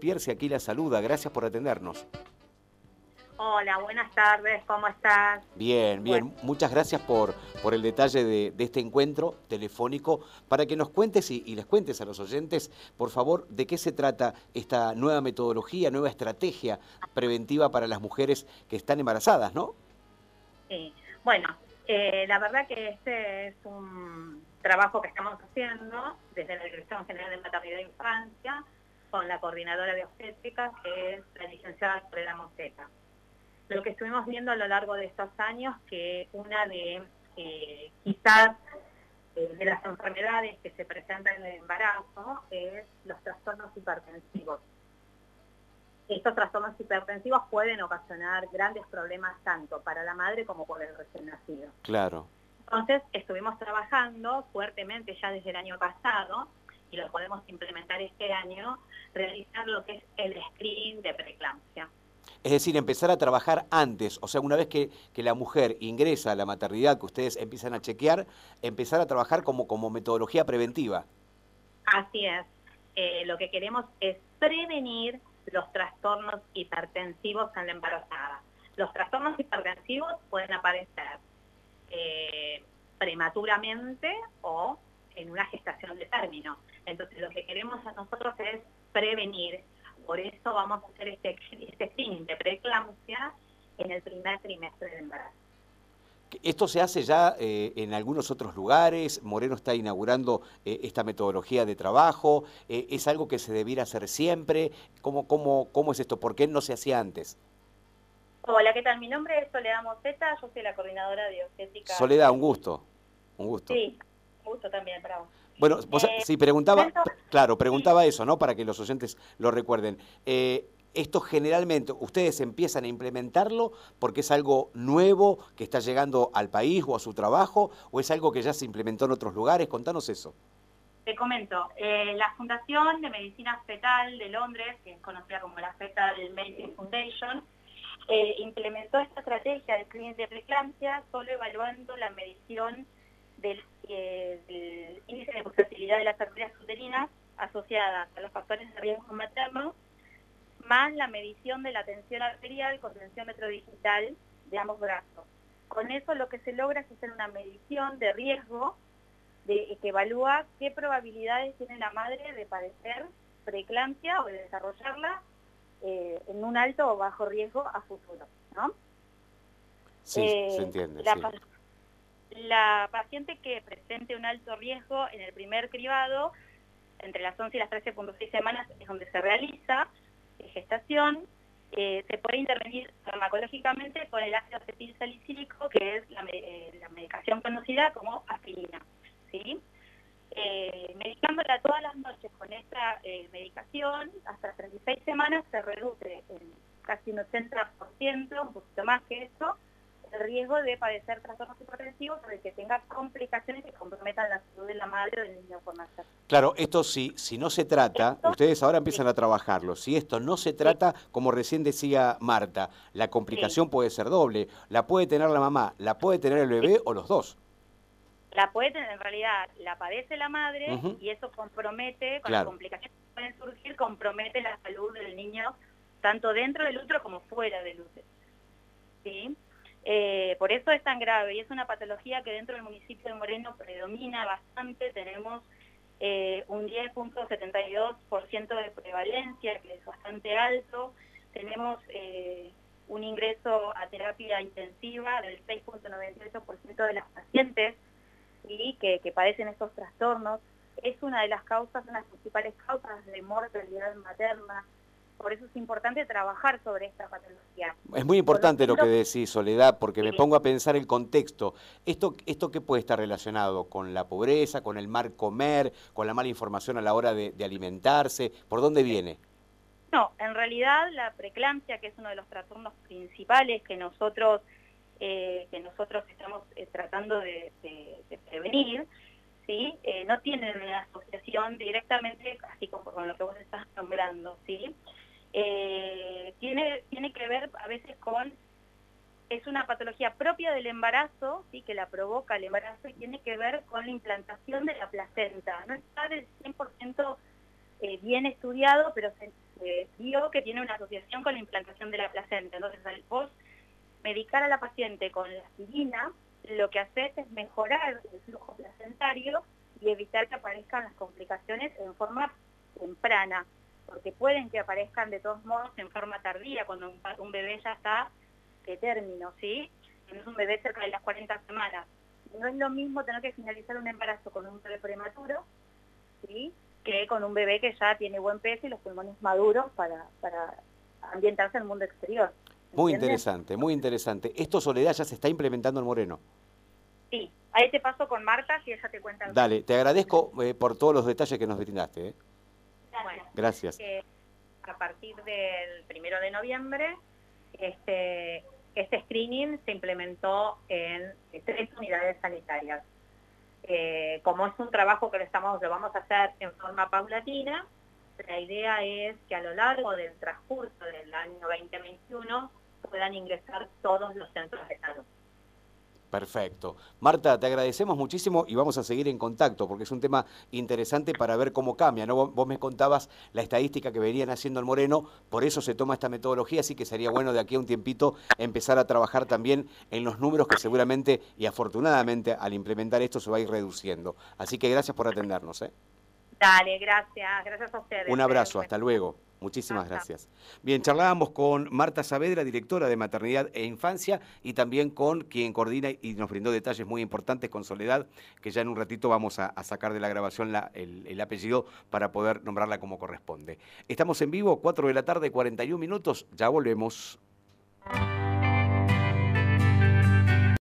Pierce aquí la saluda, gracias por atendernos. Hola, buenas tardes, ¿cómo estás? Bien, bien, muchas gracias por, por el detalle de, este encuentro telefónico para que nos cuentes y, les cuentes a los oyentes, por favor, de qué se trata esta nueva metodología, nueva estrategia preventiva para las mujeres que están embarazadas, ¿no? Sí, bueno, eh, la verdad que este es un trabajo que estamos haciendo desde la Dirección General de Maternidad e Infancia, con la coordinadora de obstétrica, que es la licenciada Soledad Moseta. Lo que estuvimos viendo a lo largo de estos años, que una de eh, quizás eh, de las enfermedades que se presentan en el embarazo es los trastornos hipertensivos. Estos trastornos hipertensivos pueden ocasionar grandes problemas tanto para la madre como por el recién nacido. Claro. Entonces estuvimos trabajando fuertemente ya desde el año pasado y lo podemos implementar este año, realizar lo que es el screening de preeclampsia. Es decir, empezar a trabajar antes, o sea, una vez que, la mujer ingresa a la maternidad, que ustedes empiezan a chequear, empezar a trabajar como, como metodología preventiva. Así es. Eh, lo que queremos es prevenir los trastornos hipertensivos en la embarazada. Los trastornos hipertensivos pueden aparecer eh, prematuramente o en una gestación de término. Entonces lo que queremos a nosotros es prevenir. Por eso vamos a hacer este, este screening de preeclampsia en el primer trimestre del embarazo. Esto se hace ya eh, en algunos otros lugares, Moreno está inaugurando eh, esta metodología de trabajo, eh, ¿es algo que se debiera hacer siempre? ¿Cómo, cómo, ¿Cómo es esto? ¿Por qué no se hacía antes? Hola, ¿qué tal? Mi nombre es Soledad Moseta, yo soy la coordinadora de obstétrica. Soledad, un gusto, un gusto. Sí, también, bravo. Bueno, sí, preguntaba, claro, preguntaba eso, ¿no? Para que los oyentes lo recuerden esto generalmente ustedes empiezan a implementarlo porque es algo nuevo que está llegando al país o a su trabajo o es algo que ya se implementó en otros lugares? Contanos eso. Te comento, eh, la Fundación de Medicina Fetal de Londres, que es conocida como la Fetal Medicine Foundation, eh, implementó esta estrategia de screening de preeclampsia solo evaluando la medición del, eh, del índice de fertilidad de las arterias uterinas asociadas a los factores de riesgo materno más la medición de la tensión arterial con tensiómetro digital de ambos brazos. Con eso lo que se logra es hacer una medición de riesgo de, que evalúa qué probabilidades tiene la madre de padecer preeclampsia o de desarrollarla eh, en un alto o bajo riesgo a futuro. ¿no? Sí, se eh, entiende. La, la paciente que presente un alto riesgo en el primer cribado, entre las 11 y las 13.6 semanas es donde se realiza, gestación, eh, se puede intervenir farmacológicamente con el ácido acetil salicílico, que es la, eh, medicación conocida como aspirina. ¿sí? Eh, medicándola todas las noches con esta medicación, hasta 36 semanas se reduce en casi un 80%, un poquito más que eso, riesgo de padecer trastornos hipertensivos o de que tenga complicaciones que comprometan la salud de la madre o del niño por nacer. Claro, esto si, si no se trata, ustedes ahora empiezan a trabajarlo, si esto no se trata, como recién decía Marta, la complicación puede ser doble, la puede tener la mamá, la puede tener el bebé o los dos. La puede tener, en realidad, la padece la madre y eso compromete, con las complicaciones que pueden surgir, compromete la salud del niño tanto dentro del útero como fuera del útero. ¿Sí? Eh, por eso es tan grave y es una patología que dentro del municipio de Moreno predomina bastante. Tenemos eh, un 10.72% de prevalencia, que es bastante alto. Tenemos eh, un ingreso a terapia intensiva del 6.98% de las pacientes y que, que padecen estos trastornos. Es una de las causas, una de las principales causas de mortalidad materna por eso es importante trabajar sobre esta patología. Es muy importante lo que decís, Soledad, porque me pongo a pensar el contexto. ¿Esto, ¿Esto qué puede estar relacionado con la pobreza, con el mal comer, con la mala información a la hora de, alimentarse? ¿Por dónde viene? No, en realidad la preeclampsia, que es uno de los trastornos principales que nosotros, eh, que nosotros estamos eh, tratando de, prevenir, ¿sí? Eh, no tiene una asociación directamente, así como con lo que vos estás nombrando, ¿sí? Eh, tiene, tiene que ver a veces con, es una patología propia del embarazo, ¿sí? que la provoca el embarazo y tiene que ver con la implantación de la placenta. No está del 100% eh, bien estudiado, pero se vio que tiene una asociación con la implantación de la placenta. Entonces, al vos medicar a la paciente con la aspirina, lo que haces es mejorar el flujo placentario y evitar que aparezcan las complicaciones en forma temprana, porque pueden que aparezcan de todos modos en forma tardía, cuando un, bebé ya está de término, ¿sí? es un bebé cerca de las 40 semanas. No es lo mismo tener que finalizar un embarazo con un bebé prematuro, ¿sí? que con un bebé que ya tiene buen peso y los pulmones maduros para, para ambientarse en el mundo exterior. Muy interesante, muy interesante. ¿Esto, Soledad, ya se está implementando en Moreno? Sí, ahí te paso con Marta si ella te cuenta. Dale, te agradezco eh, por todos los detalles que nos brindaste. ¿eh? Bueno, Gracias. Eh, a partir del primero de noviembre, este, este screening se implementó en tres unidades sanitarias. Eh, como es un trabajo que lo, estamos, lo vamos a hacer en forma paulatina, la idea es que a lo largo del transcurso del año 2021 puedan ingresar todos los centros de salud. Perfecto. Marta, te agradecemos muchísimo y vamos a seguir en contacto porque es un tema interesante para ver cómo cambia. ¿no? Vos me contabas la estadística que venían haciendo el Moreno, por eso se toma esta metodología, así que sería bueno de aquí a un tiempito empezar a trabajar también en los números que seguramente y afortunadamente al implementar esto se va a ir reduciendo. Así que gracias por atendernos. ¿eh? Dale, gracias. Gracias a ustedes. Un abrazo, hasta luego. Muchísimas gracias. Bien, charlábamos con Marta Saavedra, directora de Maternidad e Infancia, y también con quien coordina y nos brindó detalles muy importantes con Soledad, que ya en un ratito vamos a, sacar de la grabación el, el, apellido para poder nombrarla como corresponde. Estamos en vivo, 4 de la tarde, 41 minutos, ya volvemos.